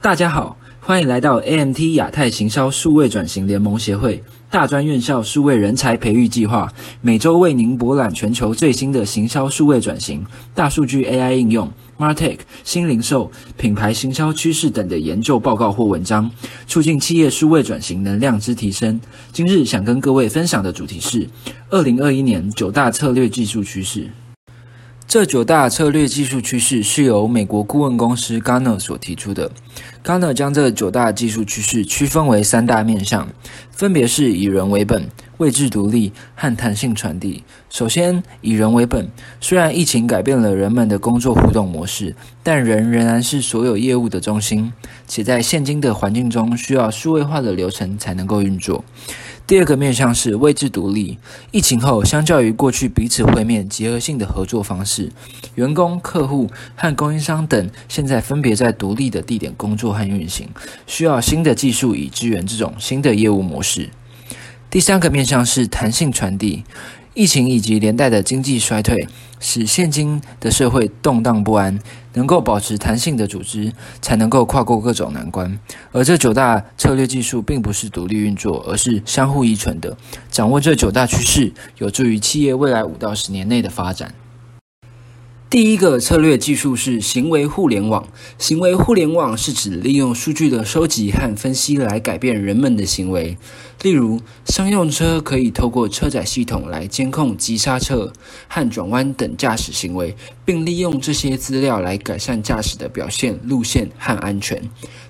大家好，欢迎来到 AMT 亚太行销数位转型联盟协会大专院校数位人才培育计划，每周为您博览全球最新的行销数位转型、大数据 AI 应用、Martech 新零售、品牌行销趋势等的研究报告或文章，促进企业数位转型能量之提升。今日想跟各位分享的主题是二零二一年九大策略技术趋势。这九大策略技术趋势是由美国顾问公司 Gartner 所提出的。Gartner 将这九大技术趋势区分为三大面向，分别是以人为本、位置独立和弹性传递。首先，以人为本。虽然疫情改变了人们的工作互动模式，但人仍然是所有业务的中心，且在现今的环境中，需要数位化的流程才能够运作。第二个面向是位置独立。疫情后，相较于过去彼此会面、结合性的合作方式，员工、客户和供应商等现在分别在独立的地点工作和运行，需要新的技术以支援这种新的业务模式。第三个面向是弹性传递。疫情以及连带的经济衰退，使现今的社会动荡不安。能够保持弹性的组织，才能够跨过各种难关。而这九大策略技术并不是独立运作，而是相互依存的。掌握这九大趋势，有助于企业未来五到十年内的发展。第一个策略技术是行为互联网。行为互联网是指利用数据的收集和分析来改变人们的行为。例如，商用车可以透过车载系统来监控急刹车和转弯等驾驶行为，并利用这些资料来改善驾驶的表现、路线和安全。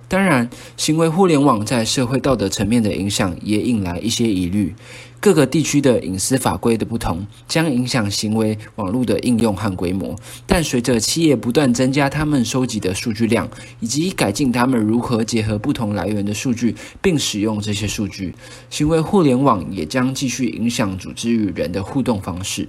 当然，行为互联网在社会道德层面的影响也引来一些疑虑。各个地区的隐私法规的不同，将影响行为网络的应用和规模。但随着企业不断增加他们收集的数据量，以及改进他们如何结合不同来源的数据，并使用这些数据，行为互联网也将继续影响组织与人的互动方式。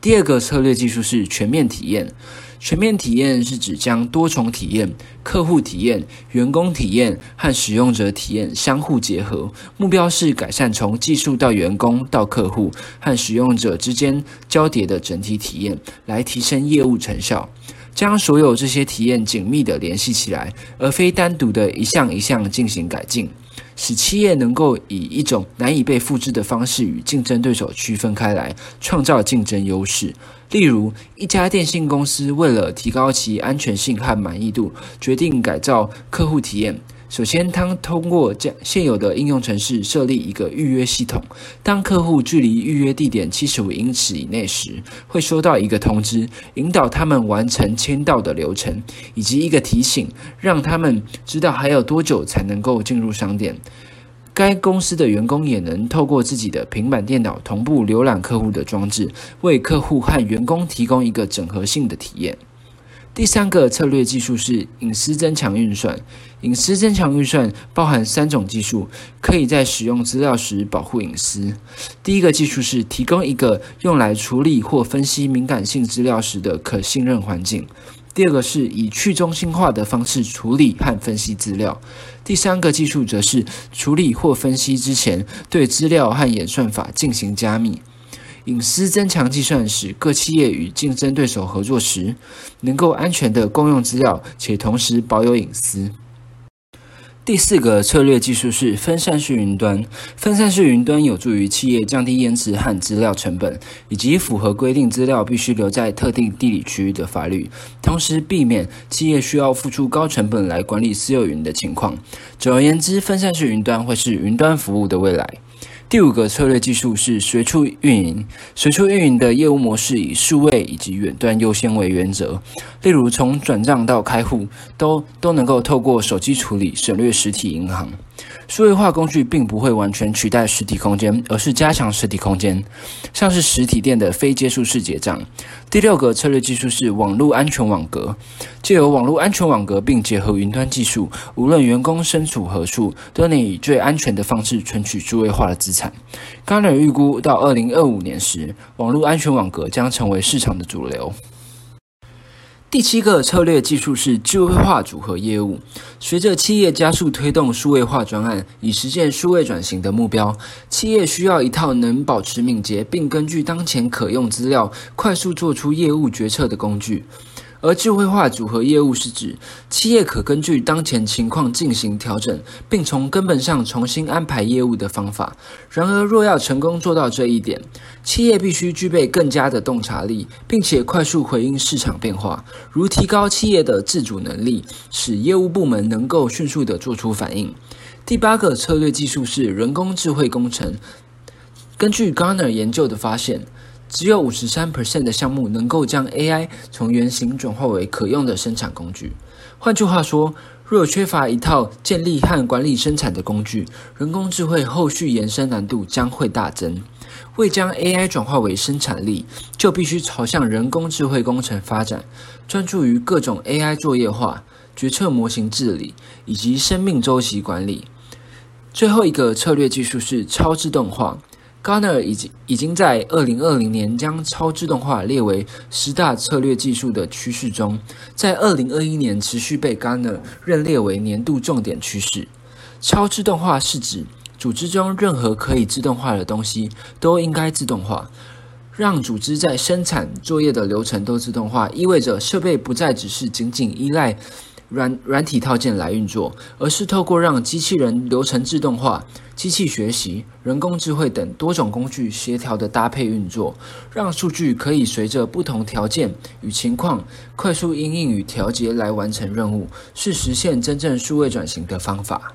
第二个策略技术是全面体验。全面体验是指将多重体验、客户体验、员工体验和使用者体验相互结合，目标是改善从技术到员工到客户和使用者之间交叠的整体体验，来提升业务成效。将所有这些体验紧密地联系起来，而非单独的一项一项进行改进。使企业能够以一种难以被复制的方式与竞争对手区分开来，创造竞争优势。例如，一家电信公司为了提高其安全性和满意度，决定改造客户体验。首先，他通过将现有的应用程式设立一个预约系统。当客户距离预约地点七十五英尺以内时，会收到一个通知，引导他们完成签到的流程，以及一个提醒，让他们知道还有多久才能够进入商店。该公司的员工也能透过自己的平板电脑同步浏览客户的装置，为客户和员工提供一个整合性的体验。第三个策略技术是隐私增强运算。隐私增强运算包含三种技术，可以在使用资料时保护隐私。第一个技术是提供一个用来处理或分析敏感性资料时的可信任环境。第二个是以去中心化的方式处理和分析资料。第三个技术则是处理或分析之前对资料和演算法进行加密。隐私增强计算使各企业与竞争对手合作时，能够安全地共用资料，且同时保有隐私。第四个策略技术是分散式云端。分散式云端有助于企业降低延迟和资料成本，以及符合规定资料必须留在特定地理区域的法律，同时避免企业需要付出高成本来管理私有云的情况。总而言之，分散式云端会是云端服务的未来。第五个策略技术是随处运营。随处运营的业务模式以数位以及远端优先为原则。例如，从转账到开户，都都能够透过手机处理，省略实体银行。数位化工具并不会完全取代实体空间，而是加强实体空间，像是实体店的非接触式结账。第六个策略技术是网络安全网格，借由网络安全网格并结合云端技术，无论员工身处何处，都能以最安全的方式存取数位化的资产。刚才预估到二零二五年时，网络安全网格将成为市场的主流。第七个策略技术是智慧化组合业务。随着企业加速推动数位化专案，以实现数位转型的目标，企业需要一套能保持敏捷，并根据当前可用资料快速做出业务决策的工具。而智慧化组合业务是指企业可根据当前情况进行调整，并从根本上重新安排业务的方法。然而，若要成功做到这一点，企业必须具备更加的洞察力，并且快速回应市场变化，如提高企业的自主能力，使业务部门能够迅速的做出反应。第八个策略技术是人工智慧工程。根据 Garner 研究的发现。只有五十三 percent 的项目能够将 AI 从原型转化为可用的生产工具。换句话说，若缺乏一套建立和管理生产的工具，人工智慧后续延伸难度将会大增。为将 AI 转化为生产力，就必须朝向人工智慧工程发展，专注于各种 AI 作业化、决策模型治理以及生命周期管理。最后一个策略技术是超自动化。Garner 已经已经在二零二零年将超自动化列为十大策略技术的趋势中，在二零二一年持续被 Garner 认列为年度重点趋势。超自动化是指组织中任何可以自动化的东西都应该自动化，让组织在生产作业的流程都自动化，意味着设备不再只是仅仅依赖。软软体套件来运作，而是透过让机器人流程自动化、机器学习、人工智慧等多种工具协调的搭配运作，让数据可以随着不同条件与情况快速应用与调节来完成任务，是实现真正数位转型的方法。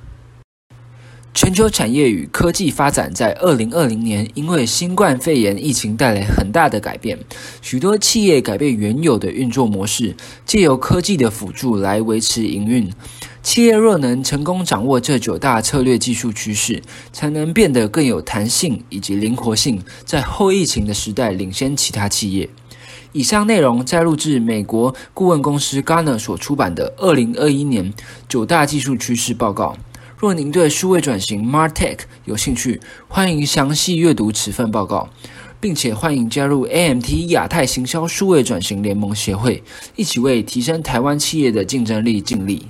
全球产业与科技发展在二零二零年，因为新冠肺炎疫情带来很大的改变，许多企业改变原有的运作模式，借由科技的辅助来维持营运。企业若能成功掌握这九大策略技术趋势，才能变得更有弹性以及灵活性，在后疫情的时代领先其他企业。以上内容摘录自美国顾问公司 Gartner 所出版的二零二一年九大技术趋势报告。若您对数位转型 Martech 有兴趣，欢迎详细阅读此份报告，并且欢迎加入 AMT 亚太行销数位转型联盟协会，一起为提升台湾企业的竞争力尽力。